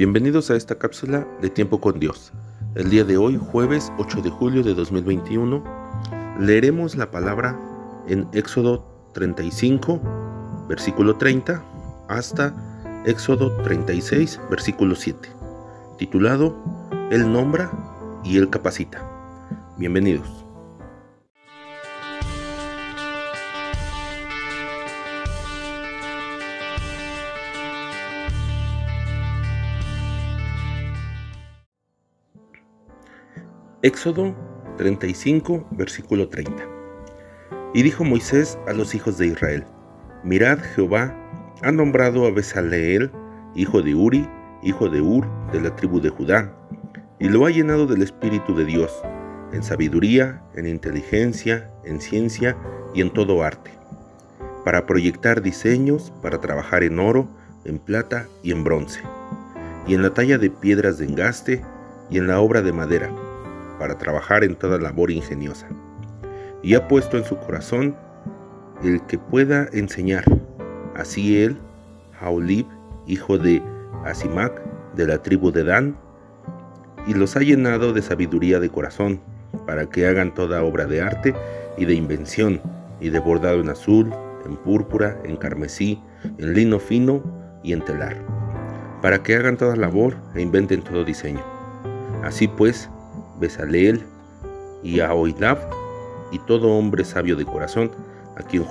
Bienvenidos a esta cápsula de Tiempo con Dios. El día de hoy, jueves 8 de julio de 2021, leeremos la palabra en Éxodo 35, versículo 30, hasta Éxodo 36, versículo 7, titulado Él nombra y Él capacita. Bienvenidos. Éxodo 35, versículo 30. Y dijo Moisés a los hijos de Israel, Mirad, Jehová ha nombrado a Besaleel, hijo de Uri, hijo de Ur, de la tribu de Judá, y lo ha llenado del Espíritu de Dios, en sabiduría, en inteligencia, en ciencia y en todo arte, para proyectar diseños, para trabajar en oro, en plata y en bronce, y en la talla de piedras de engaste y en la obra de madera para trabajar en toda labor ingeniosa. Y ha puesto en su corazón el que pueda enseñar. Así él, Jaulib, hijo de Asimac, de la tribu de Dan, y los ha llenado de sabiduría de corazón, para que hagan toda obra de arte y de invención, y de bordado en azul, en púrpura, en carmesí, en lino fino y en telar, para que hagan toda labor e inventen todo diseño. Así pues, Besaleel y Ahoilab, y todo hombre sabio de corazón, a quien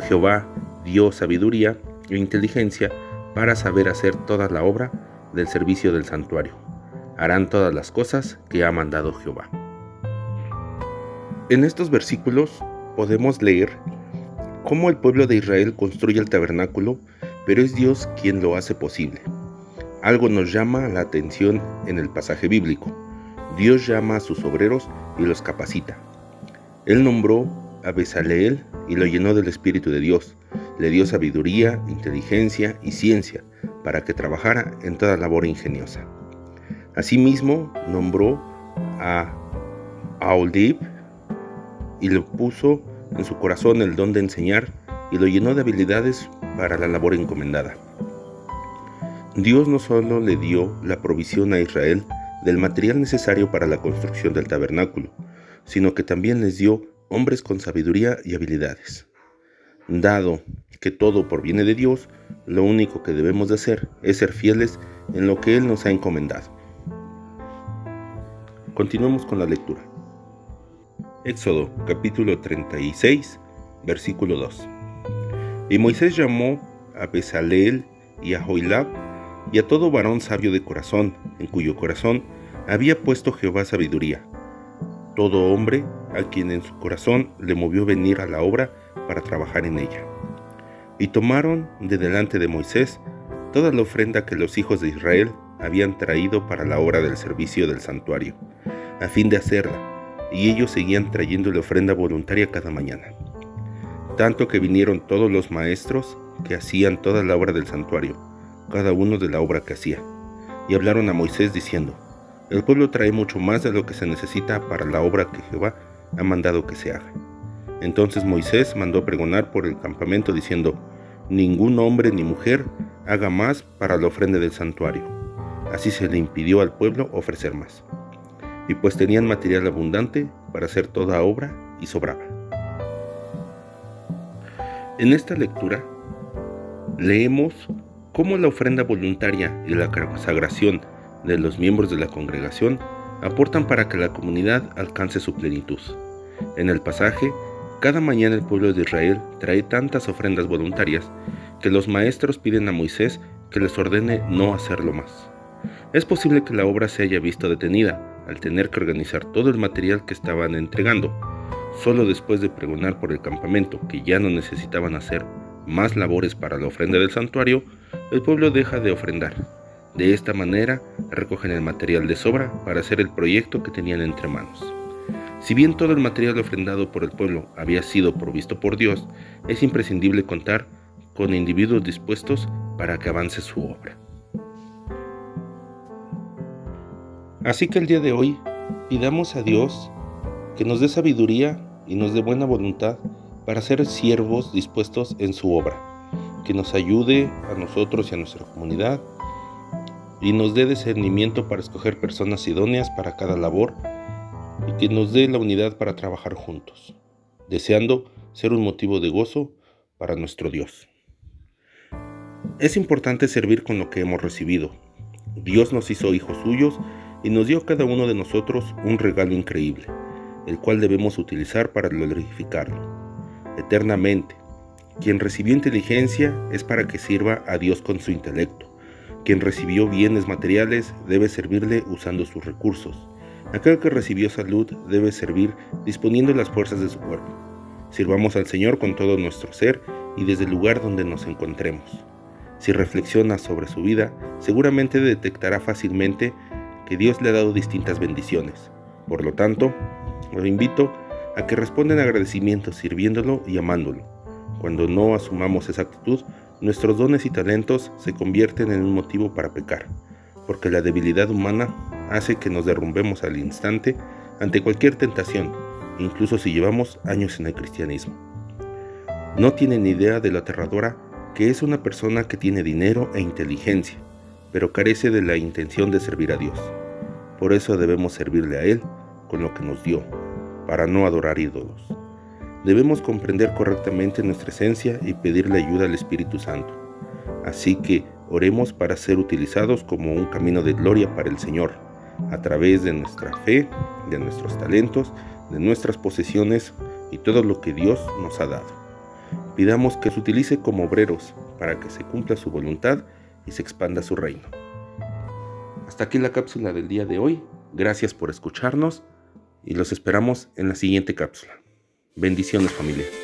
Jehová dio sabiduría e inteligencia para saber hacer toda la obra del servicio del santuario. Harán todas las cosas que ha mandado Jehová. En estos versículos podemos leer cómo el pueblo de Israel construye el tabernáculo, pero es Dios quien lo hace posible. Algo nos llama la atención en el pasaje bíblico. Dios llama a sus obreros y los capacita. Él nombró a Besaleel y lo llenó del Espíritu de Dios. Le dio sabiduría, inteligencia y ciencia para que trabajara en toda labor ingeniosa. Asimismo, nombró a Aoldib y le puso en su corazón el don de enseñar y lo llenó de habilidades para la labor encomendada. Dios no solo le dio la provisión a Israel, del material necesario para la construcción del tabernáculo, sino que también les dio hombres con sabiduría y habilidades. Dado que todo proviene de Dios, lo único que debemos de hacer es ser fieles en lo que Él nos ha encomendado. Continuemos con la lectura. Éxodo capítulo 36, versículo 2. Y Moisés llamó a Besaleel y a Joilab y a todo varón sabio de corazón, en cuyo corazón había puesto Jehová sabiduría. Todo hombre a quien en su corazón le movió venir a la obra para trabajar en ella. Y tomaron de delante de Moisés toda la ofrenda que los hijos de Israel habían traído para la obra del servicio del santuario, a fin de hacerla, y ellos seguían trayendo la ofrenda voluntaria cada mañana. Tanto que vinieron todos los maestros que hacían toda la obra del santuario, cada uno de la obra que hacía, y hablaron a Moisés diciendo, el pueblo trae mucho más de lo que se necesita para la obra que Jehová ha mandado que se haga. Entonces Moisés mandó pregonar por el campamento diciendo, ningún hombre ni mujer haga más para la ofrenda del santuario. Así se le impidió al pueblo ofrecer más. Y pues tenían material abundante para hacer toda obra y sobraba. En esta lectura leemos cómo la ofrenda voluntaria y la consagración de los miembros de la congregación aportan para que la comunidad alcance su plenitud. En el pasaje, cada mañana el pueblo de Israel trae tantas ofrendas voluntarias que los maestros piden a Moisés que les ordene no hacerlo más. Es posible que la obra se haya visto detenida al tener que organizar todo el material que estaban entregando. Solo después de pregonar por el campamento que ya no necesitaban hacer más labores para la ofrenda del santuario, el pueblo deja de ofrendar. De esta manera recogen el material de sobra para hacer el proyecto que tenían entre manos. Si bien todo el material ofrendado por el pueblo había sido provisto por Dios, es imprescindible contar con individuos dispuestos para que avance su obra. Así que el día de hoy pidamos a Dios que nos dé sabiduría y nos dé buena voluntad para ser siervos dispuestos en su obra, que nos ayude a nosotros y a nuestra comunidad y nos dé discernimiento para escoger personas idóneas para cada labor y que nos dé la unidad para trabajar juntos, deseando ser un motivo de gozo para nuestro Dios. Es importante servir con lo que hemos recibido. Dios nos hizo hijos suyos y nos dio a cada uno de nosotros un regalo increíble, el cual debemos utilizar para glorificarlo eternamente. Quien recibió inteligencia es para que sirva a Dios con su intelecto. Quien recibió bienes materiales debe servirle usando sus recursos. Aquel que recibió salud debe servir disponiendo las fuerzas de su cuerpo. Sirvamos al Señor con todo nuestro ser y desde el lugar donde nos encontremos. Si reflexiona sobre su vida, seguramente detectará fácilmente que Dios le ha dado distintas bendiciones. Por lo tanto, lo invito a que responda en agradecimiento sirviéndolo y amándolo. Cuando no asumamos esa actitud, nuestros dones y talentos se convierten en un motivo para pecar, porque la debilidad humana hace que nos derrumbemos al instante ante cualquier tentación, incluso si llevamos años en el cristianismo. No tienen idea de lo aterradora que es una persona que tiene dinero e inteligencia, pero carece de la intención de servir a Dios. Por eso debemos servirle a Él con lo que nos dio, para no adorar ídolos. Debemos comprender correctamente nuestra esencia y pedirle ayuda al Espíritu Santo. Así que oremos para ser utilizados como un camino de gloria para el Señor, a través de nuestra fe, de nuestros talentos, de nuestras posesiones y todo lo que Dios nos ha dado. Pidamos que se utilice como obreros para que se cumpla su voluntad y se expanda su reino. Hasta aquí la cápsula del día de hoy. Gracias por escucharnos y los esperamos en la siguiente cápsula. Bendiciones familia.